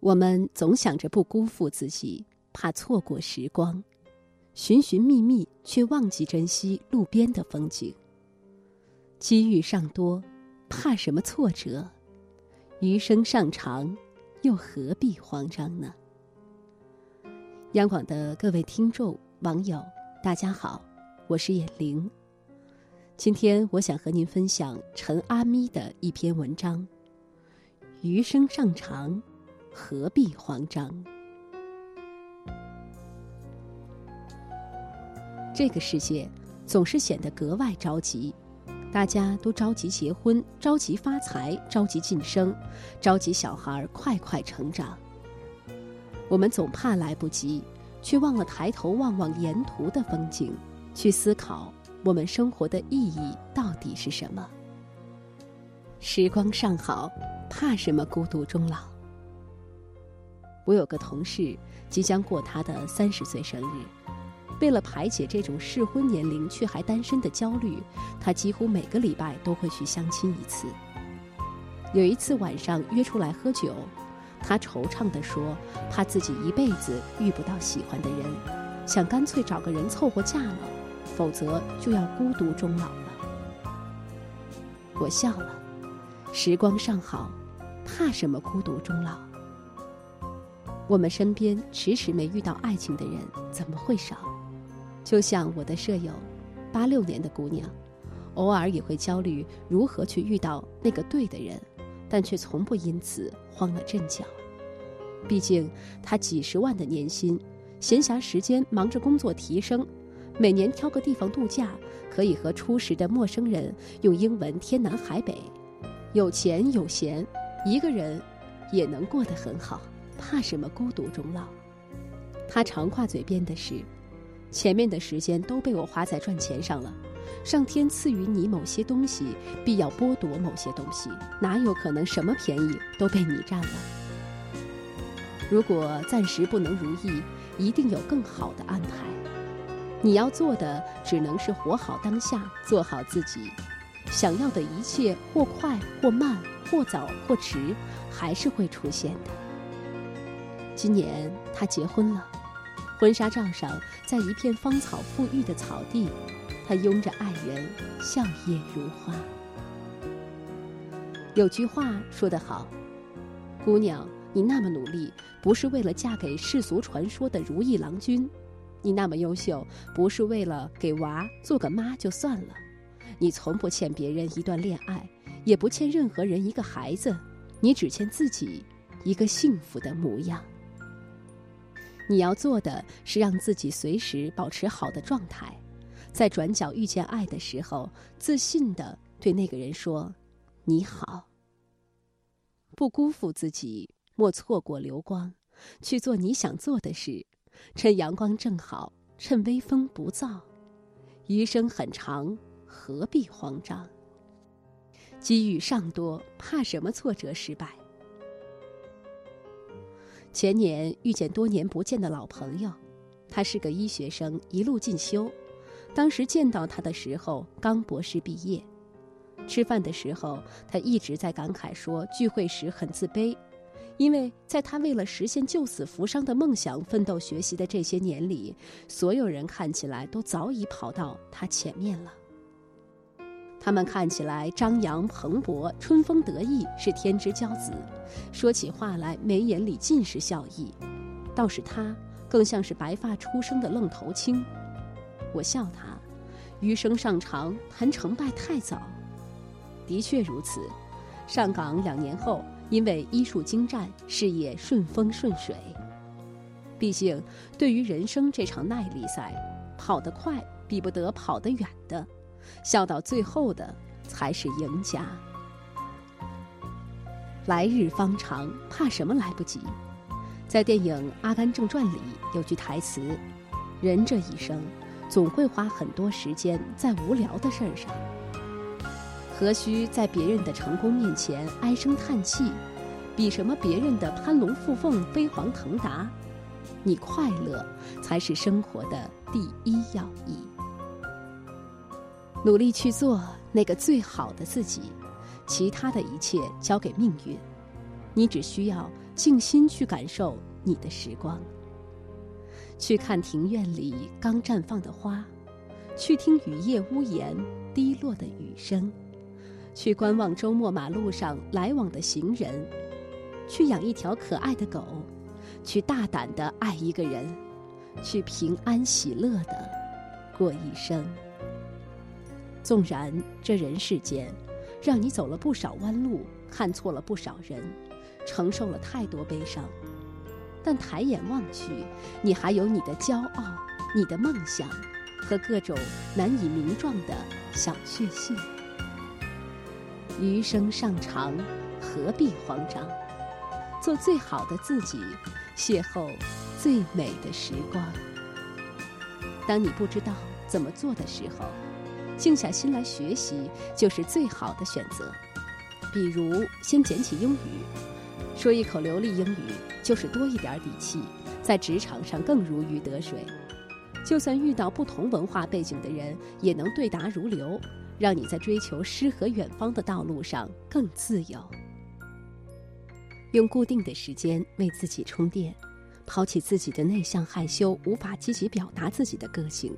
我们总想着不辜负自己，怕错过时光，寻寻觅觅却忘记珍惜路边的风景。机遇尚多，怕什么挫折？余生尚长，又何必慌张呢？央广的各位听众、网友，大家好，我是眼玲。今天我想和您分享陈阿咪的一篇文章：余生尚长。何必慌张？这个世界总是显得格外着急，大家都着急结婚，着急发财，着急晋升，着急小孩快快成长。我们总怕来不及，却忘了抬头望望沿途的风景，去思考我们生活的意义到底是什么。时光尚好，怕什么孤独终老？我有个同事即将过他的三十岁生日，为了排解这种适婚年龄却还单身的焦虑，他几乎每个礼拜都会去相亲一次。有一次晚上约出来喝酒，他惆怅地说：“怕自己一辈子遇不到喜欢的人，想干脆找个人凑合嫁了，否则就要孤独终老了。”我笑了，时光尚好，怕什么孤独终老？我们身边迟迟没遇到爱情的人怎么会少？就像我的舍友，八六年的姑娘，偶尔也会焦虑如何去遇到那个对的人，但却从不因此慌了阵脚。毕竟她几十万的年薪，闲暇时间忙着工作提升，每年挑个地方度假，可以和初识的陌生人用英文天南海北，有钱有闲，一个人也能过得很好。怕什么孤独终老？他常挂嘴边的是：前面的时间都被我花在赚钱上了，上天赐予你某些东西，必要剥夺某些东西，哪有可能什么便宜都被你占了？如果暂时不能如意，一定有更好的安排。你要做的只能是活好当下，做好自己。想要的一切，或快或慢，或早或迟，还是会出现的。今年他结婚了，婚纱照上，在一片芳草馥郁的草地，他拥着爱人，笑靥如花。有句话说得好：“姑娘，你那么努力，不是为了嫁给世俗传说的如意郎君；你那么优秀，不是为了给娃做个妈就算了。你从不欠别人一段恋爱，也不欠任何人一个孩子，你只欠自己一个幸福的模样。”你要做的是让自己随时保持好的状态，在转角遇见爱的时候，自信的对那个人说：“你好。”不辜负自己，莫错过流光，去做你想做的事，趁阳光正好，趁微风不燥。余生很长，何必慌张？机遇尚多，怕什么挫折失败？前年遇见多年不见的老朋友，他是个医学生，一路进修。当时见到他的时候，刚博士毕业。吃饭的时候，他一直在感慨说，聚会时很自卑，因为在他为了实现救死扶伤的梦想奋斗学习的这些年里，所有人看起来都早已跑到他前面了。他们看起来张扬蓬勃、春风得意，是天之骄子，说起话来眉眼里尽是笑意。倒是他，更像是白发出生的愣头青。我笑他，余生尚长，谈成败太早。的确如此，上岗两年后，因为医术精湛，事业顺风顺水。毕竟，对于人生这场耐力赛，跑得快比不得跑得远的。笑到最后的才是赢家。来日方长，怕什么来不及？在电影《阿甘正传》里有句台词：“人这一生，总会花很多时间在无聊的事儿上，何须在别人的成功面前唉声叹气？比什么别人的攀龙附凤、飞黄腾达？你快乐才是生活的第一要义。”努力去做那个最好的自己，其他的一切交给命运。你只需要静心去感受你的时光，去看庭院里刚绽放的花，去听雨夜屋檐滴落的雨声，去观望周末马路上来往的行人，去养一条可爱的狗，去大胆的爱一个人，去平安喜乐的过一生。纵然这人世间，让你走了不少弯路，看错了不少人，承受了太多悲伤，但抬眼望去，你还有你的骄傲、你的梦想和各种难以名状的小确幸。余生尚长，何必慌张？做最好的自己，邂逅最美的时光。当你不知道怎么做的时候，静下心来学习，就是最好的选择。比如，先捡起英语，说一口流利英语，就是多一点底气，在职场上更如鱼得水。就算遇到不同文化背景的人，也能对答如流，让你在追求诗和远方的道路上更自由。用固定的时间为自己充电，抛弃自己的内向害羞，无法积极表达自己的个性。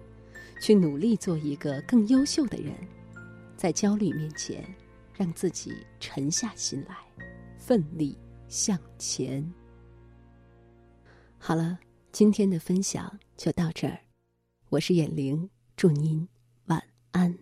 去努力做一个更优秀的人，在焦虑面前，让自己沉下心来，奋力向前。好了，今天的分享就到这儿，我是眼玲，祝您晚安。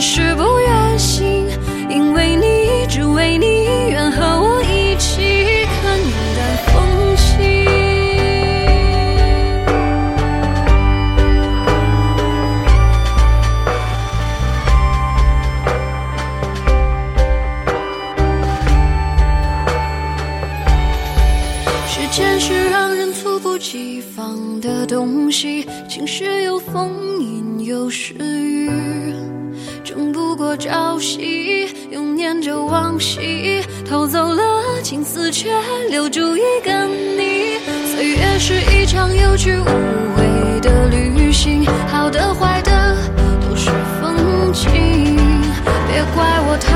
只是不愿醒，因为你，只为你，愿和我一起看淡风轻。时间是让人猝不及防的东西。晴时有风，阴有时我朝夕又念着往昔偷走了青丝却留住一个你。岁月是一场有去无回的旅行好的坏的都是风景。别怪我太